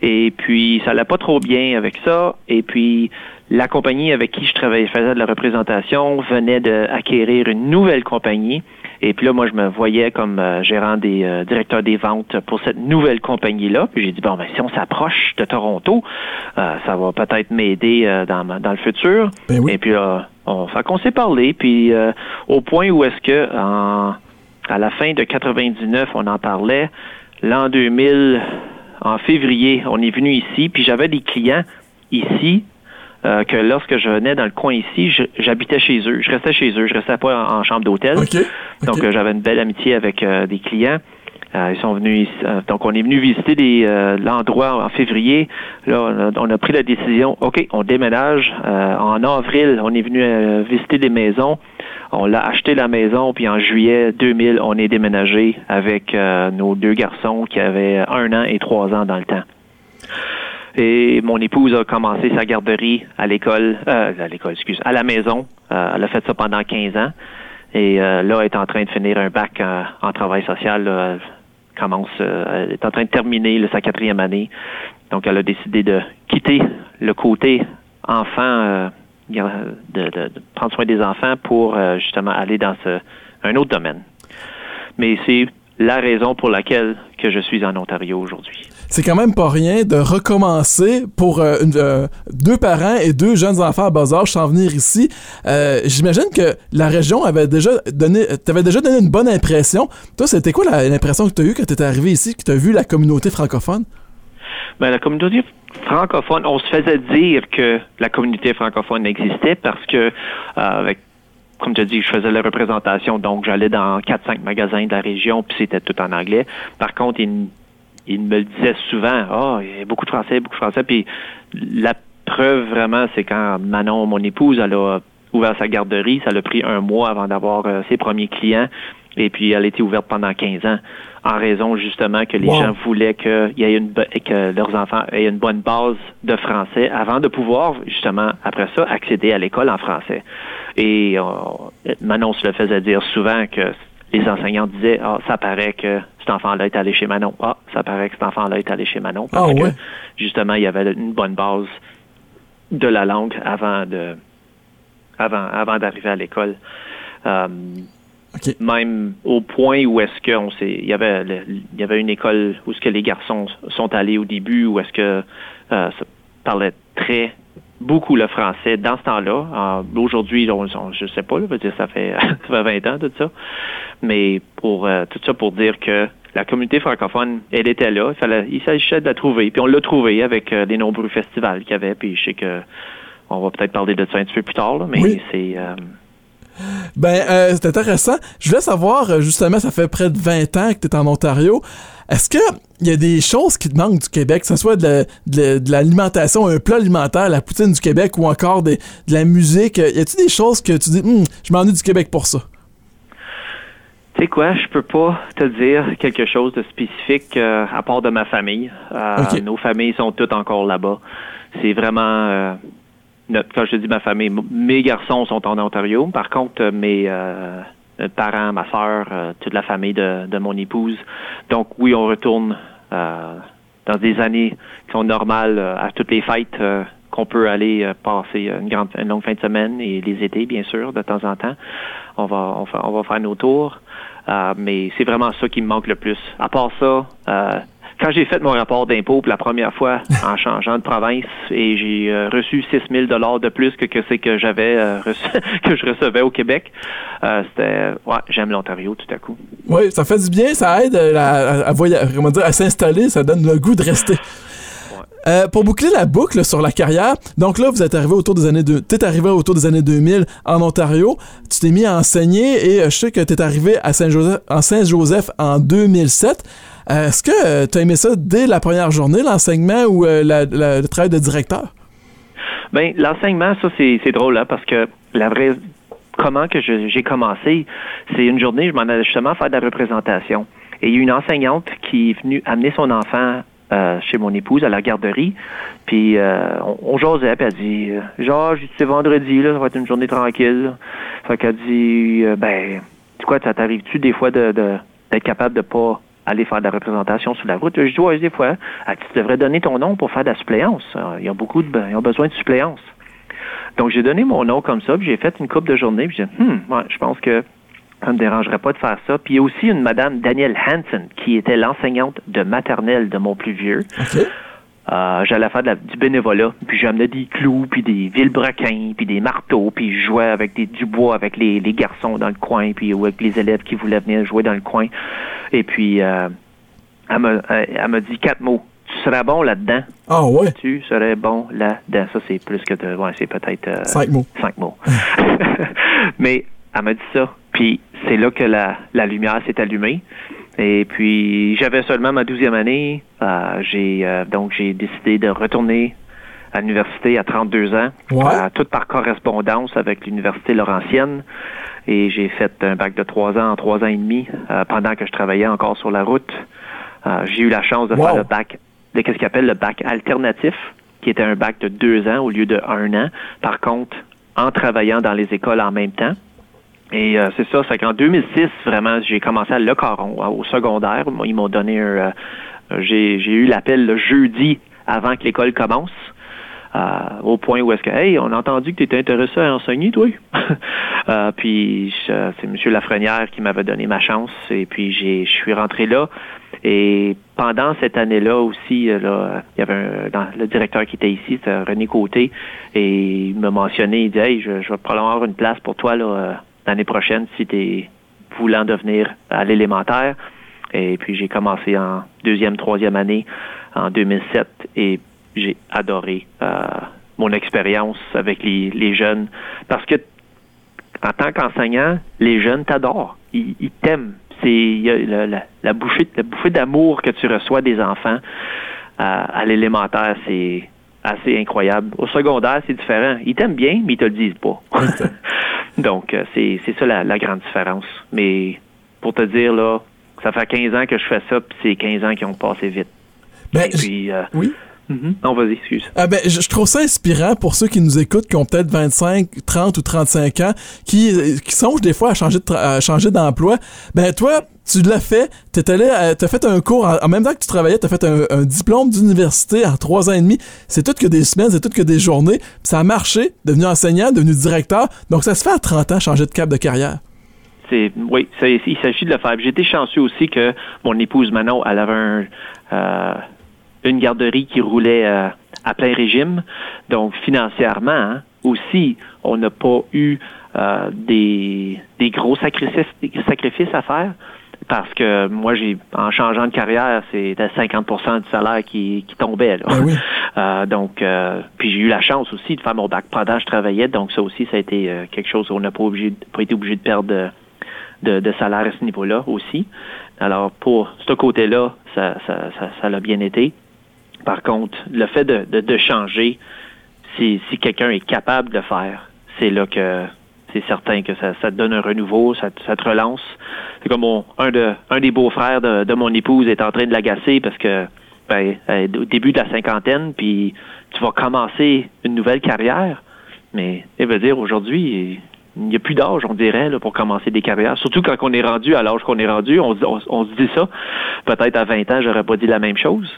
et puis ça allait pas trop bien avec ça et puis la compagnie avec qui je travaillais faisait de la représentation venait d'acquérir une nouvelle compagnie et puis là, moi, je me voyais comme euh, gérant des euh, directeurs des ventes pour cette nouvelle compagnie-là. Puis j'ai dit, bon, ben, si on s'approche de Toronto, euh, ça va peut-être m'aider dans, dans le futur. Ben Et puis là, on, fait qu'on s'est parlé. Puis au point où est-ce que, en, à la fin de 99, on en parlait, l'an 2000, en février, on est venu ici, puis j'avais des clients ici euh, que lorsque je venais dans le coin ici, j'habitais chez eux. Je restais chez eux. Je restais pas en, chambre d'hôtel. Donc, euh, j'avais une belle amitié avec euh, des clients. ils sont venus donc on est venu visiter l'endroit en février. Là, on a, pris la décision. Ok, on déménage. en avril, on est venu visiter des maisons. On l'a acheté la maison, puis en juillet 2000, on est déménagé avec nos deux garçons qui avaient un an et trois ans dans le temps. Et mon épouse a commencé sa garderie à l'école, euh, à l'école, excuse, à la maison. Euh, elle a fait ça pendant 15 ans. Et euh, là, elle est en train de finir un bac en travail social. elle commence, elle est en train de terminer sa quatrième année. Donc, elle a décidé de quitter le côté enfant, de, de, prendre soin des enfants pour justement aller dans ce, un autre domaine. Mais c'est la raison pour laquelle que je suis en Ontario aujourd'hui c'est quand même pas rien de recommencer pour euh, euh, deux parents et deux jeunes enfants à bas sans venir ici. Euh, j'imagine que la région avait déjà donné, t'avait déjà donné une bonne impression. Toi, c'était quoi l'impression que tu as eue quand tu étais arrivé ici, que tu as vu la communauté francophone? Ben, la communauté francophone, on se faisait dire que la communauté francophone existait parce que, avec comme tu as dit, je faisais la représentation, donc j'allais dans 4-5 magasins de la région, puis c'était tout en anglais. Par contre, il il me le disait souvent, ah, il y a beaucoup de Français, beaucoup de Français. Puis la preuve vraiment, c'est quand Manon, mon épouse, elle a ouvert sa garderie, ça l'a pris un mois avant d'avoir euh, ses premiers clients. Et puis, elle a été ouverte pendant 15 ans, en raison justement que les gens voulaient que, y ait une, que leurs enfants aient une bonne base de français avant de pouvoir, justement, après ça, accéder à l'école en français. Et euh, Manon se le faisait dire souvent que les enseignants disaient Ah, ça paraît que cet enfant-là est allé chez Manon. Ah, ça paraît que cet enfant-là est allé chez Manon. Parce ah, que, justement, il y avait une bonne base de la langue avant de avant, avant d'arriver à l'école. Euh, même au point où est-ce qu'on s'est. Il y avait il y avait une école où est-ce que les garçons sont allés au début, où est-ce que euh, ça parlait très beaucoup le français dans ce temps-là. Aujourd'hui, je sais pas, là, dire, ça fait ça fait 20 ans tout ça. Mais pour euh, tout ça pour dire que la communauté francophone, elle était là. Il, fallait, il s'agissait de la trouver. Puis on l'a trouvée avec euh, les nombreux festivals qu'il y avait. Puis je sais que on va peut-être parler de ça un petit peu plus tard, mais c'est euh, ben, euh, c'est intéressant. Je voulais savoir, euh, justement, ça fait près de 20 ans que tu es en Ontario. Est-ce qu'il y a des choses qui te manquent du Québec, que ce soit de, l'alimentation, un plat alimentaire, la poutine du Québec ou encore de, la musique? Y a-t-il des choses que tu dis, hum, je m'ennuie du Québec pour ça? Tu sais quoi, je peux pas te dire quelque chose de spécifique euh, à part de ma famille. Nos familles sont toutes encore là-bas. C'est vraiment quand je dis ma famille, mes garçons sont en Ontario. Par contre, mes euh, parents, ma soeur, euh, toute la famille de, mon épouse. Donc oui, on retourne euh, dans des années qui sont normales à toutes les fêtes qu'on peut aller passer une grande une longue fin de semaine et les étés, bien sûr, de temps en temps. On va on va, faire nos tours. mais c'est vraiment ça qui me manque le plus. À part ça, quand j'ai fait mon rapport d'impôt pour la première fois en changeant de province et j'ai euh, reçu 6 000 dollars de plus que, que c'est que j'avais euh, que je recevais au Québec, euh, c'était ouais, j'aime l'Ontario tout à coup. Oui, ça fait du bien, ça aide à, à, à s'installer, ça donne le goût de rester. pour boucler la boucle sur la carrière, donc là, vous êtes arrivé autour des années... Tu es arrivé autour des années 2000 en Ontario. Tu t'es mis à enseigner et je sais que tu es arrivé à Saint-Joseph en, Saint-Joseph en 2007. Euh, est-ce que euh, tu as aimé ça dès la première journée, l'enseignement ou euh, le travail de directeur? Bien, l'enseignement, ça, c'est drôle, hein, parce que la vraie. Comment que j'ai commencé, c'est une journée, je m'en allais justement faire de la représentation. Et il y a une enseignante qui est venue amener son enfant chez mon épouse à la garderie. Puis on, on jasait, puis elle dit Genre, c'est vendredi, là, ça va être une journée tranquille. Fait qu'elle dit Ben, tu quoi, ça t'arrive-tu des fois de, d'être capable de pas aller faire de la représentation sur la route. Je dis, ouais, des fois, tu devrais donner ton nom pour faire de la suppléance? Ils ont beaucoup de, ils ont besoin de suppléance. Donc, j'ai donné mon nom comme ça, puis j'ai fait une coupe de journée, puis j'ai dit, hmm, ouais, je pense que ça ne me dérangerait pas de faire ça. Puis il y a aussi une madame Danielle Hansen, qui était l'enseignante de maternelle de mon plus vieux. Euh, j'allais faire du bénévolat, puis j'amenais des clous, puis des vilebrequins, puis des marteaux, puis je jouais avec des, du bois avec les, les garçons dans le coin, puis avec les élèves qui voulaient venir jouer dans le coin. Et puis, euh, elle m'a dit quatre mots. Tu serais bon là-dedans. Ah ouais? Tu serais bon là-dedans. Ça, c'est plus que de... Ouais, c'est peut-être... Euh, cinq mots. Cinq mots. Mais elle m'a dit ça. Puis c'est là que la, la lumière s'est allumée. Et puis, j'avais seulement ma douzième année. Euh, j'ai euh, donc j'ai décidé de retourner à l'université à 32 ans, ouais. tout par correspondance avec l'université Laurentienne. Et j'ai fait un bac de trois ans en trois ans et demi euh, pendant que je travaillais encore sur la route. j'ai eu la chance de faire le bac, de ce qu'on appelle le bac alternatif, qui était un bac de deux ans au lieu de un an. Par contre, en travaillant dans les écoles en même temps. Et euh, c'est ça, c'est qu'en 2006, vraiment, j'ai commencé à Le Caron, au secondaire. Ils m'ont donné un... Euh, j'ai, j'ai eu l'appel le jeudi avant que l'école commence. Euh, au point où est-ce que, hey, on a entendu que tu étais intéressé à enseigner, toi? euh, puis c'est M. Lafrenière qui m'avait donné ma chance, et puis j'ai, je suis rentré là. Et pendant cette année-là aussi, là, il y avait un, dans, le directeur qui était ici, c'était René Côté, et il m'a mentionné, il dit, hey, je, je vais probablement avoir une place pour toi là l'année prochaine si tu es voulant devenir à l'élémentaire. Et puis j'ai commencé en deuxième, troisième année en 2007 et j'ai adoré euh, mon expérience avec les, jeunes parce que en tant qu'enseignant, les jeunes t'adorent, ils, t'aiment. C'est la, la, bouffée, la bouffée d'amour que tu reçois des enfants euh, à l'élémentaire, c'est assez incroyable. Au secondaire, c'est différent. Ils t'aiment bien, mais ils te le disent pas. Donc, euh, c'est ça la, grande différence. Mais pour te dire, là, ça fait 15 ans que je fais ça, puis c'est 15 ans qui ont passé vite. Ben, puis, euh, oui. Mm-hmm. Non, vas-y, excuse. Ah ben, je, trouve ça inspirant pour ceux qui nous écoutent, qui ont peut-être 25, 30 ou 35 ans, qui, qui songent des fois à changer à changer d'emploi. Ben, toi, tu l'as fait, t'es allé, euh, t'as fait un cours, en, même temps que tu travaillais, t'as fait un, diplôme d'université en trois ans et demi. C'est tout que des semaines, c'est tout que des journées. ça a marché, devenu enseignant, devenu directeur. Donc, ça se fait à 30 ans, changer de cap de carrière. C'est, oui, il s'agit de le faire. J'ai été chanceux aussi que mon épouse Manon, elle avait un, euh, une garderie qui roulait euh, à plein régime. Donc, financièrement, hein, aussi, on n'a pas eu euh, des, des, gros sacrifices, sacrifices à faire parce que moi, j'ai en changeant de carrière, c'était 50% du salaire qui, qui tombait. Là. Ben euh, donc, puis j'ai eu la chance aussi de faire mon bac pendant que je travaillais. Donc, ça aussi, ça a été quelque chose où on n'a pas, obligé, pas été obligé de perdre de, de, salaire à ce niveau-là aussi. Alors, pour ce côté-là, ça, ça, ça, ça l'a bien été. Par contre, le fait de, changer, si, quelqu'un est capable de le faire, c'est là que c'est certain que ça, te donne un renouveau, ça, te relance. C'est comme un, de, un des beaux-frères de, mon épouse est en train de l'agacer parce que ben, au début de la cinquantaine, puis tu vas commencer une nouvelle carrière. Mais il veut dire aujourd'hui, il n'y a plus d'âge, on dirait, pour commencer des carrières. Surtout quand on est rendu à l'âge qu'on est rendu, on, on, on, se dit ça. Peut-être à 20 ans, j'aurais pas dit la même chose.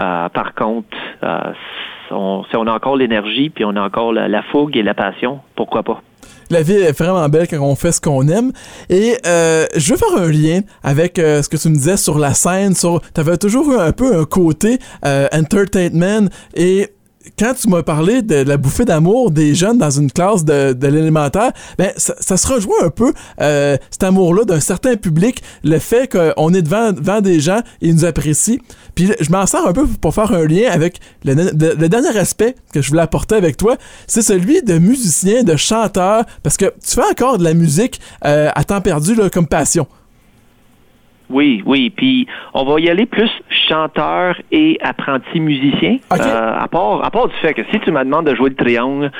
Euh, par contre, euh, on, si on a encore l'énergie, puis on a encore la, fougue et la passion, pourquoi pas? La vie est vraiment belle quand on fait ce qu'on aime. Et euh, je veux faire un lien avec euh, ce que tu me disais sur la scène. Sur, avais toujours eu un peu un côté euh, entertainment et quand tu m'as parlé de, la bouffée d'amour des jeunes dans une classe de, de l'élémentaire, ben ça, se rejoint un peu euh, cet amour-là d'un certain public, le fait qu'on est devant, devant des gens et ils nous apprécient. Puis je m'en sers un peu pour faire un lien avec le, le, dernier aspect que je voulais apporter avec toi, c'est celui de musicien, de chanteur, parce que tu fais encore de la musique euh, à temps perdu là, comme passion. Oui, oui. Puis on va y aller plus chanteur et apprenti musicien. Euh, à, part, à part du fait que si tu me demandes de jouer le triangle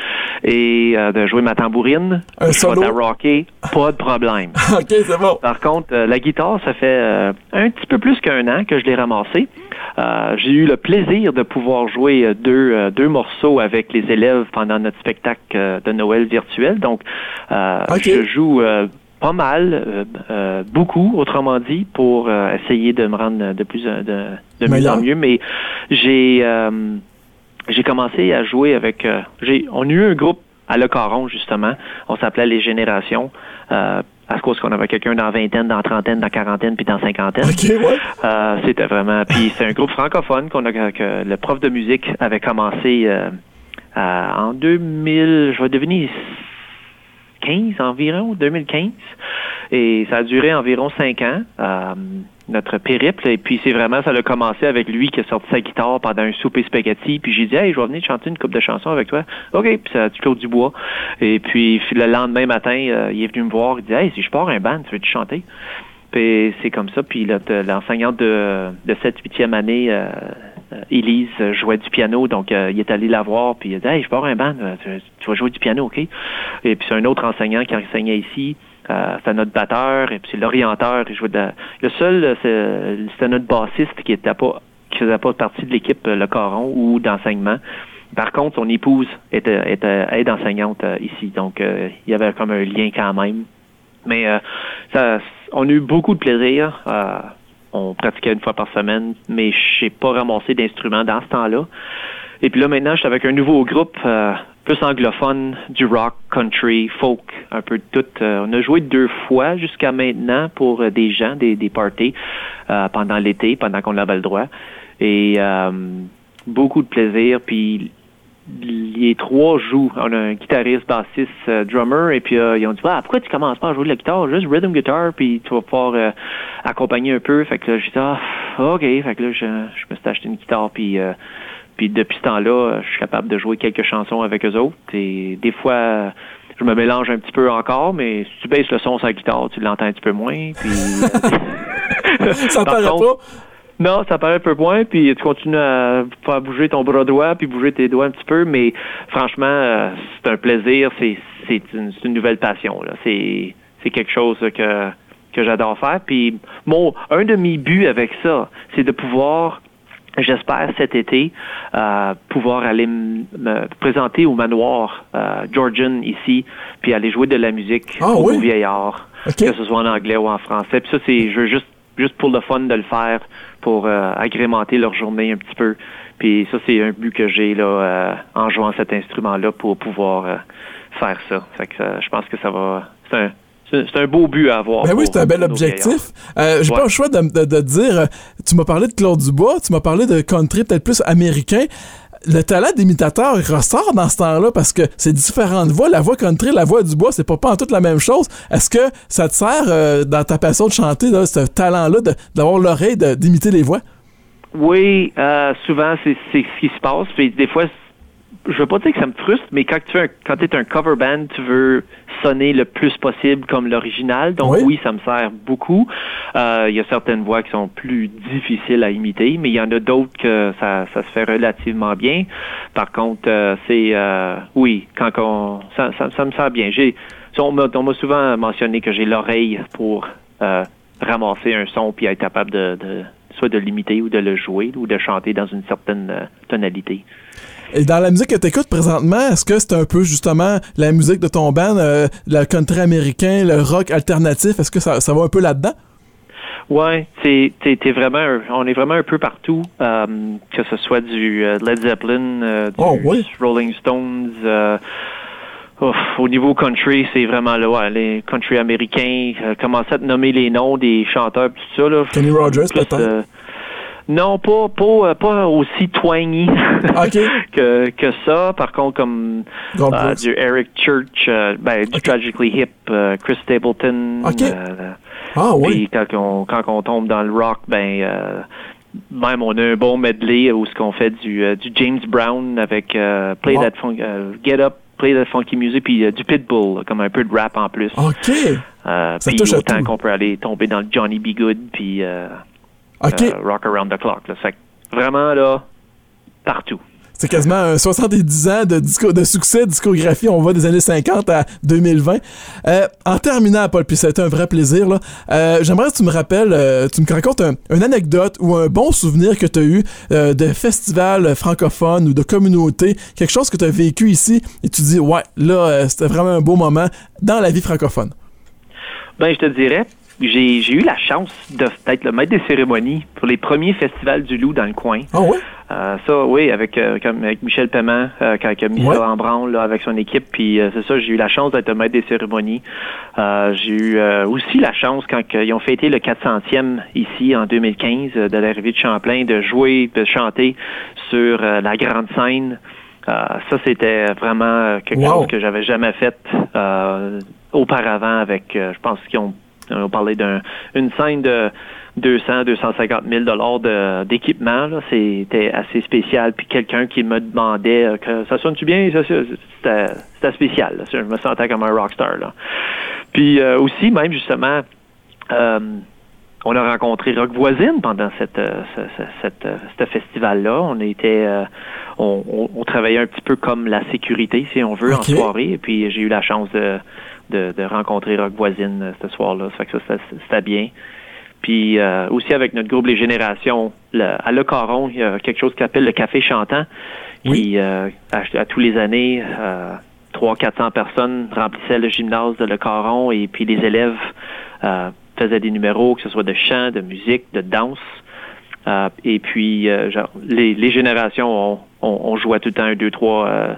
et euh, de jouer ma tambourine, un je vais rocker, pas de problème. OK, c'est bon. Par contre, euh, la guitare, ça fait un petit peu plus qu'un an que je l'ai ramassé. J'ai eu le plaisir de pouvoir jouer deux, deux morceaux avec les élèves pendant notre spectacle de Noël virtuel. Donc, je joue pas mal, euh, euh, beaucoup, autrement dit, pour euh, essayer de me rendre de plus de, de mieux en mieux. Mais j'ai j'ai commencé à jouer avec. j'ai on a eu un groupe à Le Caron justement. On s'appelait les Générations. à cause qu'on avait quelqu'un dans vingtaine, dans trentaine, dans quarantaine, puis dans cinquantaine. c'était vraiment. Puis c'est un groupe francophone qu'on a que le prof de musique avait commencé en 2000. Je vais devenir environ, 2015. Et ça a duré environ cinq ans, euh, notre périple. Et puis c'est vraiment, ça a commencé avec lui qui a sorti sa guitare pendant un souper spaghetti. Puis j'ai dit, hey, je vais venir chanter une coupe de chansons avec toi. OK, puis ça a Claude Dubois. Et puis le lendemain matin, euh, il est venu me voir, il dit, hey, si je pars un band, tu veux-tu chanter? Puis c'est comme ça. Puis l'enseignante de, de cette huitième année, euh, Elise jouait du piano, donc euh, il est allé la voir, puis il a dit Hey, je pars un band, tu, vas jouer du piano, OK? Et puis c'est un autre enseignant qui enseignait ici. c'est notre batteur et puis c'est l'orienteur. Le seul, c'était notre bassiste qui était pas qui faisait pas partie de l'équipe Le Coron ou d'enseignement. Par contre, son épouse était, était aide enseignante ici, donc il y avait comme un lien quand même. Mais ça, on a eu beaucoup de plaisir on pratiquait une fois par semaine, mais je n'ai pas ramassé d'instruments dans ce temps-là. Et puis là, maintenant, je suis avec un nouveau groupe euh, plus anglophone, du rock, country, folk, un peu de tout. Euh, on a joué deux fois jusqu'à maintenant pour euh, des gens, des, des parties pendant l'été, pendant qu'on avait le droit. Et beaucoup de plaisir. Puis les trois jouent. On a un guitariste, bassiste, euh, drummer, et puis euh, ils ont dit ah, pourquoi tu commences pas à jouer de la guitare, juste rhythm guitar, puis tu vas pouvoir euh, accompagner un peu. Fait que là, j'ai dit ah, ok. Fait que là, je, je me suis acheté une guitare, puis puis depuis ce temps-là, je suis capable de jouer quelques chansons avec eux autres. Et des fois, je me mélange un petit peu encore, mais si tu baisses le son sur la guitare, tu l'entends un petit peu moins. Puis, ça paraît pas. Non, ça paraît un peu moins, puis tu continues à faire bouger ton bras droit, puis bouger tes doigts un petit peu, mais franchement, euh, c'est un plaisir, c'est, c'est, une, une nouvelle passion. Là. C'est, c'est quelque chose que, que j'adore faire. Puis mon un de mes buts avec ça, c'est de pouvoir J'espère cet été euh, pouvoir aller me présenter au manoir euh, Georgian ici, puis aller jouer de la musique ah au vieillard, que ce soit en anglais ou en français. Puis ça, c'est je veux juste juste pour le fun de le faire, pour euh, agrémenter leur journée un petit peu. Puis ça, c'est un but que j'ai là euh, en jouant cet instrument-là pour pouvoir euh, faire ça. Fait que je pense que ça va. C'est un, c'est un beau but à avoir. Ben oui, c'est un bel objectif. J'ai pas le choix de, de, de dire. Tu m'as parlé de Claude Dubois, tu m'as parlé de country peut-être plus américain le talent d'imitateur ressort dans ce temps-là parce que c'est différentes voix. La voix country, la voix du bois, c'est pas, pas en toute la même chose. Est-ce que ça te sert euh, dans ta passion de chanter, ce talent-là, d'avoir l'oreille d'imiter les voix? Oui, euh, souvent c'est ce qui se passe. Puis des fois, je veux pas dire que ça me frustre, mais quand tu es quand es un cover band, tu veux sonner le plus possible comme l'original. Donc oui. ça me sert beaucoup. Euh, il y a certaines voix qui sont plus difficiles à imiter, mais il y en a d'autres que ça, ça se fait relativement bien. Par contre, euh, c'est euh, oui, quand on ça, ça, me sert bien. J'ai on m'a souvent mentionné que j'ai l'oreille pour ramasser un son puis être capable de, de soit de l'imiter ou de le jouer ou de chanter dans une certaine tonalité. Et dans la musique que tu écoutes présentement, est-ce que c'est un peu justement la musique de ton band, euh, le country américain, le rock alternatif? Est-ce que ça, va un peu là-dedans? Ouais, c'est vraiment, on est vraiment un peu partout, euh, que ce soit du euh, Led Zeppelin, du oh, Rolling Stones. au niveau country, c'est vraiment là, ouais, les country américains euh, commencent à nommer les noms des chanteurs tout ça là. Kenny Rogers peut-être? Euh, non, pas pas pas aussi twangy que, que ça. Par contre, comme euh, du Eric Church, ben, du Tragically Hip, Chris Stapleton. ah oui. quand on, quand on tombe dans le rock, ben même on a un bon medley où ce qu'on fait du, du James Brown avec Play That Funk, Get Up play the funky music, puis euh, du pitbull, comme un peu de rap en plus. OK. Euh, puis autant qu'on peut aller tomber dans le Johnny B. Good, puis euh, Rock Around the Clock. Là. vraiment, là, partout. C'est quasiment 70 ans de, disco, de succès, discographie. On va des années 50 à 2020. Euh, en terminant, Paul, puis c'était un vrai plaisir, là, euh, j'aimerais que tu me rappelles, euh, tu me racontes un, une anecdote ou un bon souvenir que tu as eu de festival francophone ou de communauté, quelque chose que tu as vécu ici et tu dis, ouais, là, c'était vraiment un beau moment dans la vie francophone. Ben, je te dirais, j'ai eu la chance d'être le maître des cérémonies pour les premiers festivals du loup dans le coin. Ah ouais? Euh, ça, oui, avec, euh, avec Michel Paiement, euh, quand il a mis ça en branle là, avec son équipe. Puis c'est ça, j'ai eu la chance d'être le maître des cérémonies. j'ai eu aussi la chance, quand ils ont fêté le 400e ici en 2015 de l'arrivée de Champlain, de jouer, de chanter sur la grande scène. ça, c'était vraiment quelque chose que j'avais jamais fait auparavant avec, je pense qu'ils ont on parlait d'une scène de 200, 250 000 dollars d'équipement. C'était assez spécial. Puis quelqu'un qui me demandait euh, que ça sonne-tu bien? C'était spécial. Je me sentais comme un rockstar. Là. Puis euh, aussi, même justement, euh, on a rencontré Rock Voisine pendant cette, ce festival-là. On était, on, on, travaillait un petit peu comme la sécurité, si on veut, en soirée. Et puis j'ai eu la chance de de, rencontrer Rock Voisine euh, ce soir-là. Ça fait que ça, c'était bien. Puis euh, aussi avec notre groupe Les Générations, à Le Caron, il y a quelque chose qui s'appelle le Café Chantant, qui euh, à, tous les années, euh, 300-400 personnes remplissaient le gymnase de Le Caron et puis les élèves faisaient des numéros, que ce soit de chant, de musique, de danse. et puis genre, les, générations, on, jouait tout le temps un, deux, trois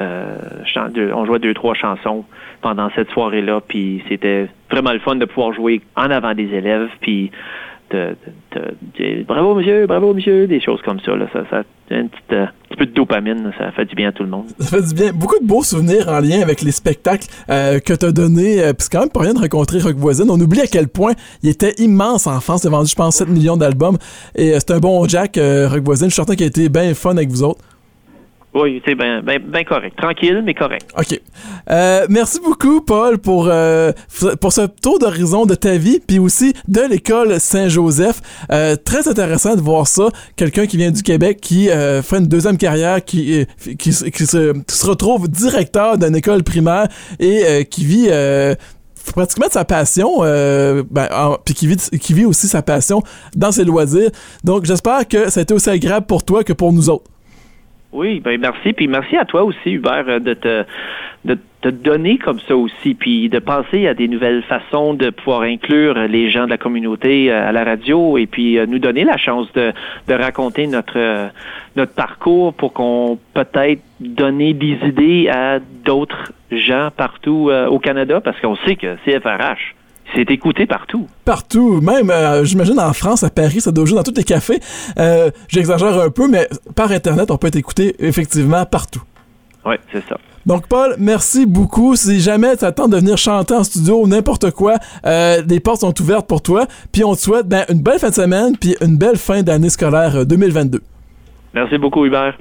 on jouait deux, trois chansons pendant cette soirée-là. Puis c'était vraiment le fun de pouvoir jouer en avant des élèves. Puis de, bravo monsieur, bravo monsieur, des choses comme ça. Là, ça, ça un petit, euh, peu de dopamine, ça fait du bien à tout le monde. Ça fait du bien. Beaucoup de beaux souvenirs en lien avec les spectacles euh, que tu as donnés. Euh, puis c'est quand même pas rien de rencontrer Rock Voisine. On oublie à quel point il était immense en France. Il a vendu, je pense, 7 millions d'albums. Et c'est un bon Jack, Rock Voisine. Je suis certain qu'il a été bien fun avec vous autres. Oui, c'est bien correct. Tranquille, mais correct. OK. Euh, merci beaucoup, Paul, pour, euh, pour ce tour d'horizon de ta vie, puis aussi de l'école Saint-Joseph. Euh, très intéressant de voir ça. Quelqu'un qui vient du Québec, qui fait une deuxième carrière, qui, qui, se, retrouve directeur d'une école primaire et qui vit pratiquement de sa passion, ben, puis qui vit, qui vit aussi sa passion dans ses loisirs. Donc, j'espère que ça a été aussi agréable pour toi que pour nous autres. Oui, ben merci. Puis merci à toi aussi, Hubert, euh, de te, de te donner comme ça aussi, puis de penser à des nouvelles façons de pouvoir inclure les gens de la communauté euh, à la radio et puis euh, nous donner la chance de, de raconter notre, notre parcours pour qu'on peut-être donner des idées à d'autres gens partout au Canada, parce qu'on sait que CFRH, c'est écouté partout. Partout. Même, euh, j'imagine, en France, à Paris, ça doit jouer dans tous les cafés. Euh, j'exagère un peu, mais par Internet, on peut être écouté effectivement partout. Oui, c'est ça. Donc, Paul, merci beaucoup. Si jamais tu attends de venir chanter en studio ou n'importe quoi, euh, les portes sont ouvertes pour toi. Puis on te souhaite ben, une belle fin de semaine puis une belle fin d'année scolaire 2022. Merci beaucoup, Hubert.